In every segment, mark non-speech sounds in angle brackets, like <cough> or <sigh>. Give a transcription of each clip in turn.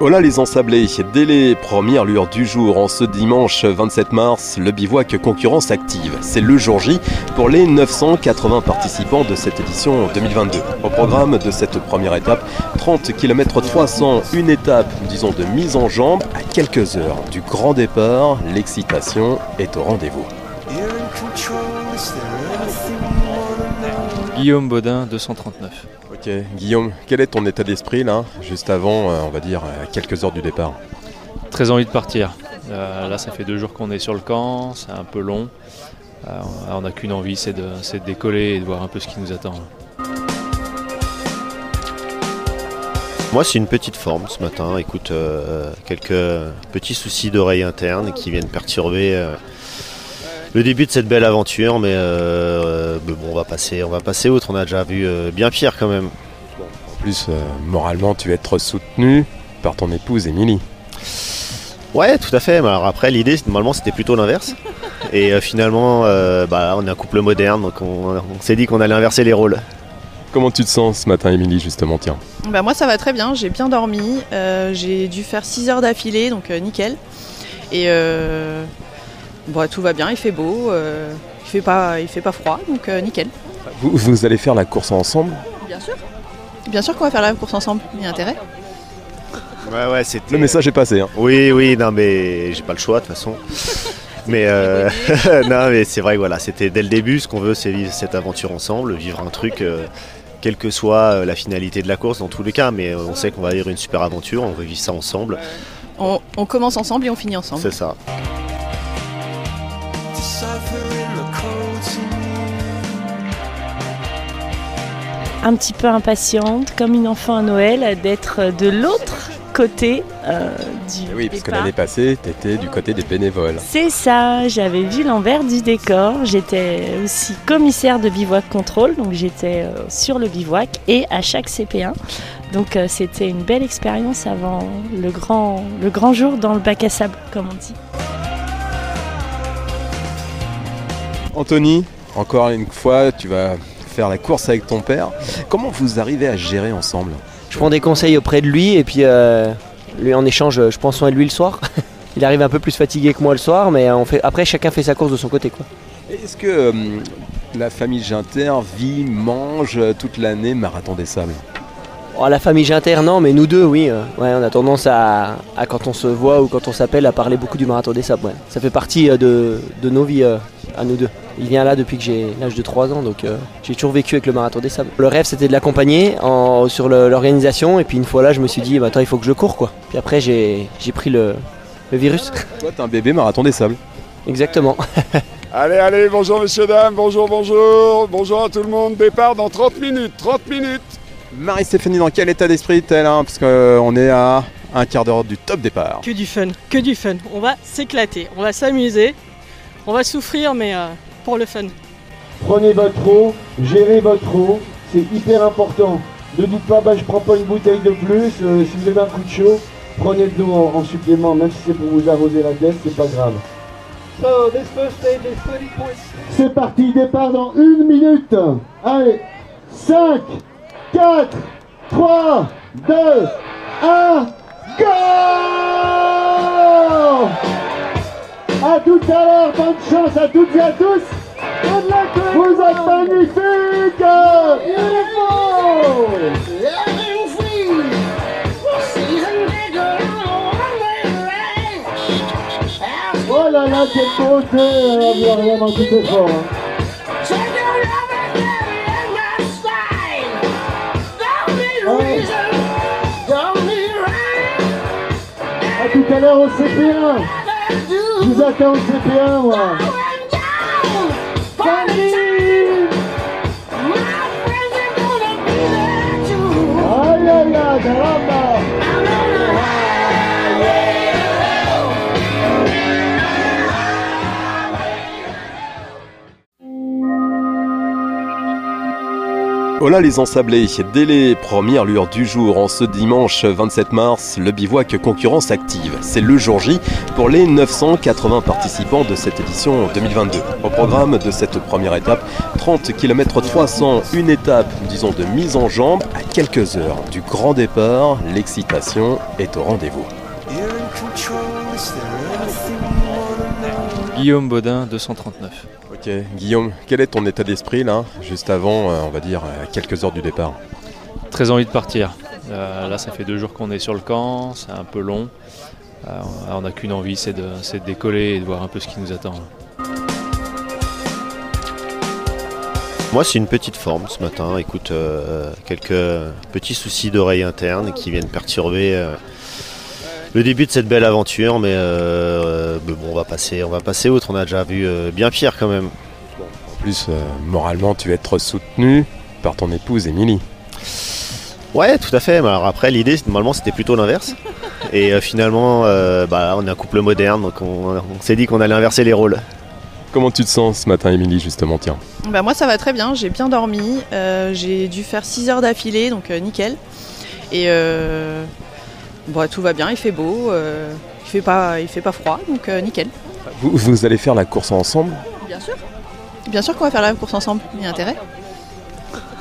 Voilà les ensablés, dès les premières lueurs du jour, en ce dimanche 27 mars, le bivouac concurrence active. C'est le jour J pour les 980 participants de cette édition 2022. Au programme de cette première étape, 30 km 300, une étape, disons, de mise en jambe à quelques heures du grand départ. L'excitation est au rendez-vous. Guillaume Baudin, 239. Ok, Guillaume, quel est ton état d'esprit là, juste avant, euh, on va dire, euh, quelques heures du départ Très envie de partir. Euh, là, ça fait deux jours qu'on est sur le camp, c'est un peu long. on n'a qu'une envie, c'est de, de, décoller et de voir un peu ce qui nous attend. Moi, c'est une petite forme ce matin. Écoute, quelques petits soucis d'oreille interne qui viennent perturber le début de cette belle aventure, mais, euh, bon, on va passer, on va passer outre. On a déjà vu euh, bien pire quand même. en plus, euh, moralement, tu vas être soutenu par ton épouse Émilie. Ouais, tout à fait. alors après, l'idée, normalement, c'était plutôt l'inverse. Et finalement, bah, on est un couple moderne, donc on, s'est dit qu'on allait inverser les rôles. Comment tu te sens ce matin, Émilie, justement Tiens? Bah moi, ça va très bien. J'ai bien dormi. j'ai dû faire 6 heures d'affilée, donc nickel. Et tout va bien, il fait beau, euh, il fait pas, il fait pas froid, donc euh, nickel. Vous, allez faire la course ensemble? Bien sûr. Bien sûr qu'on va faire la course ensemble, il y a intérêt. Ouais, ouais, Le message est passé. Hein. Oui, oui, non, mais j'ai pas le choix de toute façon. <laughs> mais euh, <laughs> non, mais c'est vrai, voilà, c'était dès le début, ce qu'on veut, c'est vivre cette aventure ensemble, vivre un truc, quelle que soit la finalité de la course, dans tous les cas. Mais on sait qu'on va vivre une super aventure, on veut vivre ça ensemble. on commence ensemble et on finit ensemble. C'est ça. Un petit peu impatiente, comme une enfant à Noël, d'être de l'autre côté euh, du eh Oui, parce que l'année passée, tu étais du côté des bénévoles. C'est ça, j'avais vu l'envers du décor. J'étais aussi commissaire de bivouac contrôle, donc j'étais euh, sur le bivouac et à chaque CP1. Donc euh, c'était une belle expérience avant le grand, le grand jour dans le bac à sable, comme on dit. Anthony, encore une fois, tu vas faire la course avec ton père. Comment vous arrivez à gérer ensemble? Je prends des conseils auprès de lui et puis euh, lui en échange, je prends soin de lui le soir. <laughs> Il arrive un peu plus fatigué que moi le soir, mais on fait, après chacun fait sa course de son côté. Quoi. Est-ce que euh, la famille Ginter vit, mange toute l'année Marathon des Sables? Oh, La famille Ginter, non, mais nous deux, oui. Euh, ouais, on a tendance à, quand on se voit ou quand on s'appelle, à parler beaucoup du Marathon des Sables. Ça fait partie de, de nos vies à nous deux. Il vient là depuis que j'ai l'âge de 3 ans, donc euh, j'ai toujours vécu avec le marathon des sables. Le rêve c'était de l'accompagner sur l'organisation, et puis une fois là, je me suis dit, bah, attends, il faut que je cours quoi. Puis après, j'ai pris le, virus. Toi, t'es un bébé marathon des sables. Exactement. <laughs> allez, allez, bonjour messieurs, dames, bonjour, bonjour, bonjour à tout le monde. Départ dans 30 minutes, 30 minutes. Marie-Stéphanie, dans quel état d'esprit est-elle hein, Parce qu'on est à un quart d'heure du top départ. Que du fun, que du fun. On va s'éclater, on va s'amuser, on va souffrir, mais euh, pour le fun. Prenez votre eau, gérez votre eau, c'est hyper important. Ne dites pas, bah, je prends pas une bouteille de plus, euh, si vous avez un coup de chaud, prenez de l'eau en, supplément, même si c'est pour vous arroser la tête, c'est pas grave. C'est parti, départ dans une minute. Allez, 5, 4, 3, 2, 1, go tout à l'heure, bonne chance à toutes et à tous. Vous êtes magnifiques. Oh là là, quelle beauté Il rien dans tout effort. Hein. A tout à l'heure au CP1 je vous attends au CP1, moi. Aïe, aïe, aïe, Voilà les ensablés. Dès les premières lueurs du jour, en ce dimanche 27 mars, le bivouac concurrence active. C'est le jour J pour les 980 participants de cette édition 2022. Au programme de cette première étape, 30 km 300, une étape, disons, de mise en jambe à quelques heures du grand départ. L'excitation est au rendez-vous. Guillaume Baudin, 239. Ok, Guillaume, quel est ton état d'esprit là, juste avant, euh, on va dire, à quelques heures du départ Très envie de partir. Euh, là, ça fait deux jours qu'on est sur le camp, c'est un peu long. Euh, on n'a qu'une envie, c'est de, c'est de décoller et de voir un peu ce qui nous attend. Moi, c'est une petite forme ce matin. Écoute, euh, quelques petits soucis d'oreille interne qui viennent perturber euh, le début de cette belle aventure, mais, euh, mais bon, on va passer, on va passer outre. On a déjà vu euh, bien pire quand même. En plus, euh, moralement, tu vas être soutenu par ton épouse Émilie. Ouais, tout à fait. Mais alors après, l'idée, normalement, c'était plutôt l'inverse. Et euh, finalement, euh, bah, on est un couple moderne, donc on, on s'est dit qu'on allait inverser les rôles. Comment tu te sens ce matin, Émilie, justement Tiens? Bah moi ça va très bien, j'ai bien dormi, euh, j'ai dû faire 6 heures d'affilée, donc euh, nickel. Et bon, tout va bien, il fait beau, euh, il, fait pas, il fait pas froid, donc euh, nickel. Vous, vous allez faire la course ensemble? Bien sûr. Bien sûr qu'on va faire la course ensemble, il y a intérêt.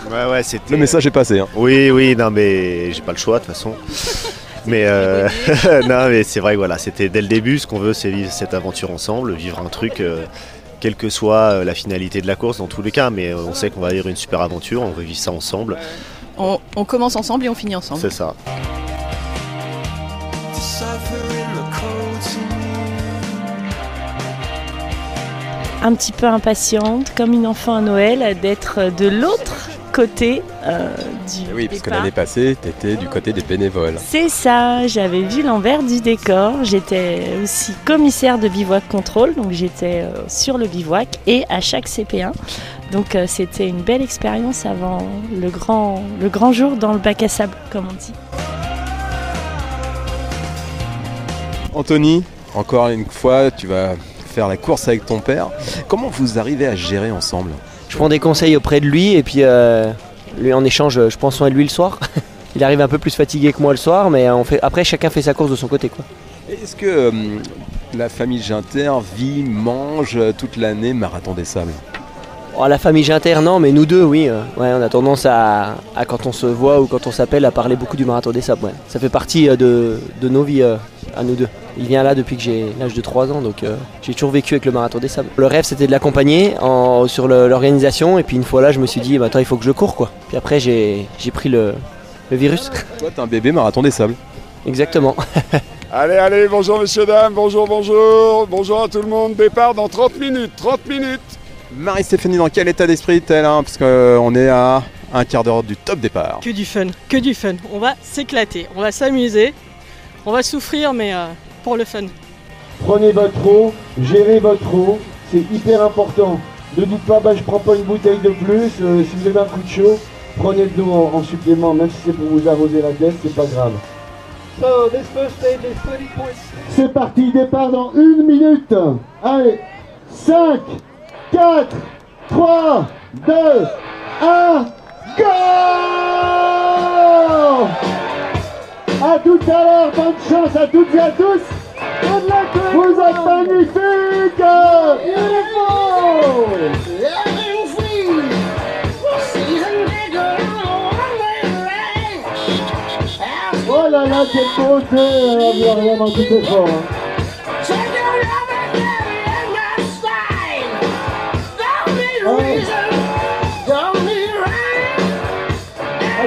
Ouais, ouais, c'était. Le message est passé. Hein. Oui, oui, non, mais j'ai pas le choix de toute façon. <laughs> Mais euh, <laughs> non, mais c'est vrai, que voilà, c'était dès le début. Ce qu'on veut, c'est vivre cette aventure ensemble, vivre un truc, euh, quelle que soit la finalité de la course, dans tous les cas. Mais on sait qu'on va vivre une super aventure, on veut vivre ça ensemble. On, on commence ensemble et on finit ensemble. C'est ça. Un petit peu impatiente, comme une enfant à Noël, d'être de l'autre côté euh, du Eh oui, parce que l'année passée, tu étais du côté des bénévoles. C'est ça, j'avais vu l'envers du décor. J'étais aussi commissaire de bivouac contrôle, donc j'étais euh, sur le bivouac et à chaque CP1. Donc euh, c'était une belle expérience avant le grand, le grand jour dans le bac à sable, comme on dit. Anthony, encore une fois, tu vas faire la course avec ton père. Comment vous arrivez à gérer ensemble? Je prends des conseils auprès de lui et puis euh, lui en échange, je prends soin de lui le soir. <laughs> Il arrive un peu plus fatigué que moi le soir, mais on fait, après chacun fait sa course de son côté. Quoi. Est-ce que euh, la famille Ginter vit, mange euh, toute l'année Marathon des Sables? Oh, la famille Ginter, non, mais nous deux, oui. euh, ouais, on a tendance à, à, quand on se voit ou quand on s'appelle, à parler beaucoup du marathon des sables. ouais. Ça fait partie euh, de, de nos vies euh, à nous deux. Il vient là depuis que j'ai l'âge de 3 ans, donc j'ai toujours vécu avec le marathon des sables. Le rêve, c'était de l'accompagner sur l'organisation, et puis une fois là, je me suis dit, bah, attends, il faut que je cours, quoi. Puis après, j'ai j'ai pris le, le virus. <laughs> Toi, t'es un bébé Marathon des Sables. Exactement. <laughs> Allez, allez, bonjour messieurs, dames, bonjour, bonjour, bonjour à tout le monde. Départ dans 30 minutes, 30 minutes. Marie-Stéphanie, dans quel état d'esprit est-elle hein Parce qu'on est à un quart d'heure du top départ. Que du fun, que du fun. On va s'éclater, on va s'amuser, on va souffrir, mais euh, pour le fun. Prenez votre eau, gérez votre eau, c'est hyper important. Ne dites pas, bah, je prends pas une bouteille de plus, euh, si vous avez un coup de chaud, prenez de l'eau en, en supplément, même si c'est pour vous arroser la tête, c'est pas grave. C'est parti, départ dans une minute. Allez, 5, 4, 3, 2, 1, go A tout à l'heure, bonne chance à toutes et à tous. Vous êtes magnifiques Oh là là, n'y a rien dans tout hein. À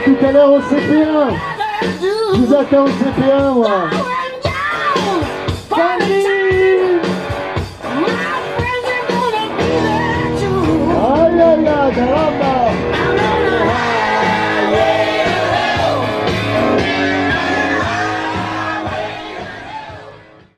tout à l'heure au CP1 Je vous attends au CP1 moi Aïe aïe aïe,